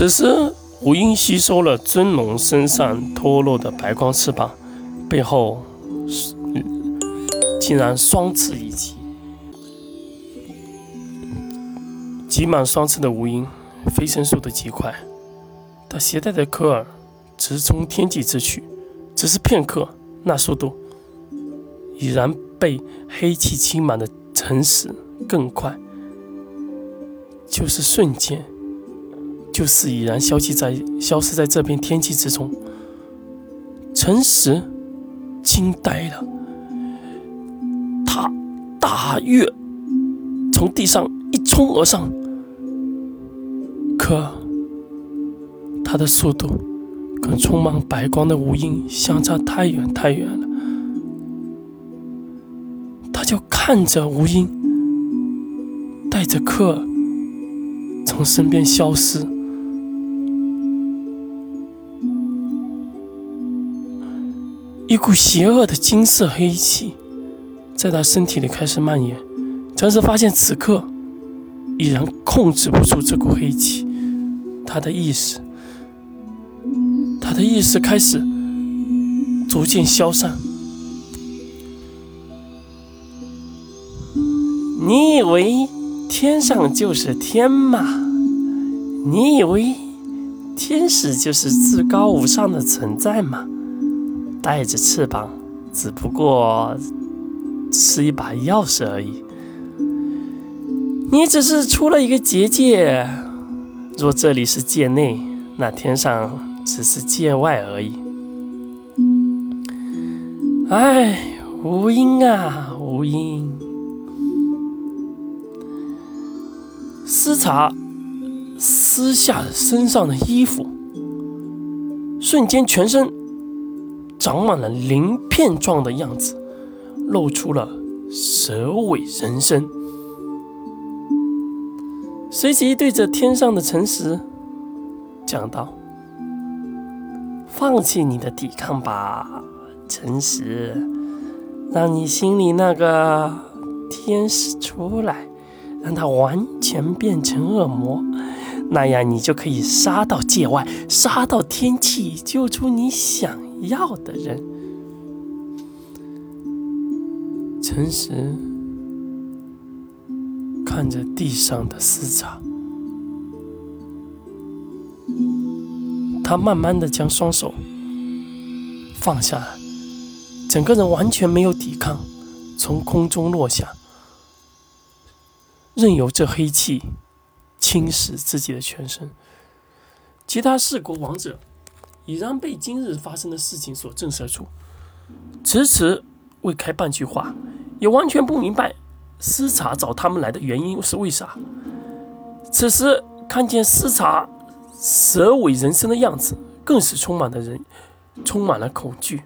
此时，吴英吸收了尊龙身上脱落的白光翅膀，背后竟然双翅一起。挤满双翅的吴英飞升速度极快，他携带的科尔直冲天际之去，只是片刻，那速度已然被黑气侵满的城市更快，就是瞬间，就是已然消息在消失在这片天气之中。陈实惊呆了，他大跃从地上一冲而上。可，他的速度跟充满白光的无影相差太远太远了。他就看着无影带着克尔从身边消失，一股邪恶的金色黑气在他身体里开始蔓延。陈实发现此刻已然控制不住这股黑气。他的意识，他的意识开始逐渐消散。你以为天上就是天吗？你以为天使就是至高无上的存在吗？带着翅膀，只不过是一把钥匙而已。你只是出了一个结界。若这里是界内，那天上只是界外而已。唉，无音啊，无音。思茶撕下身上的衣服，瞬间全身长满了鳞片状的样子，露出了蛇尾人身。随即对着天上的诚实讲道：“放弃你的抵抗吧，诚实，让你心里那个天使出来，让他完全变成恶魔，那样你就可以杀到界外，杀到天际，救出你想要的人。”诚实。看着地上的丝茶，他慢慢的将双手放下，整个人完全没有抵抗，从空中落下，任由这黑气侵蚀自己的全身。其他四国王者已然被今日发生的事情所震慑住，迟迟未开半句话，也完全不明白。司茶找他们来的原因是为啥？此时看见司茶蛇尾人身的样子，更是充满了人，充满了恐惧。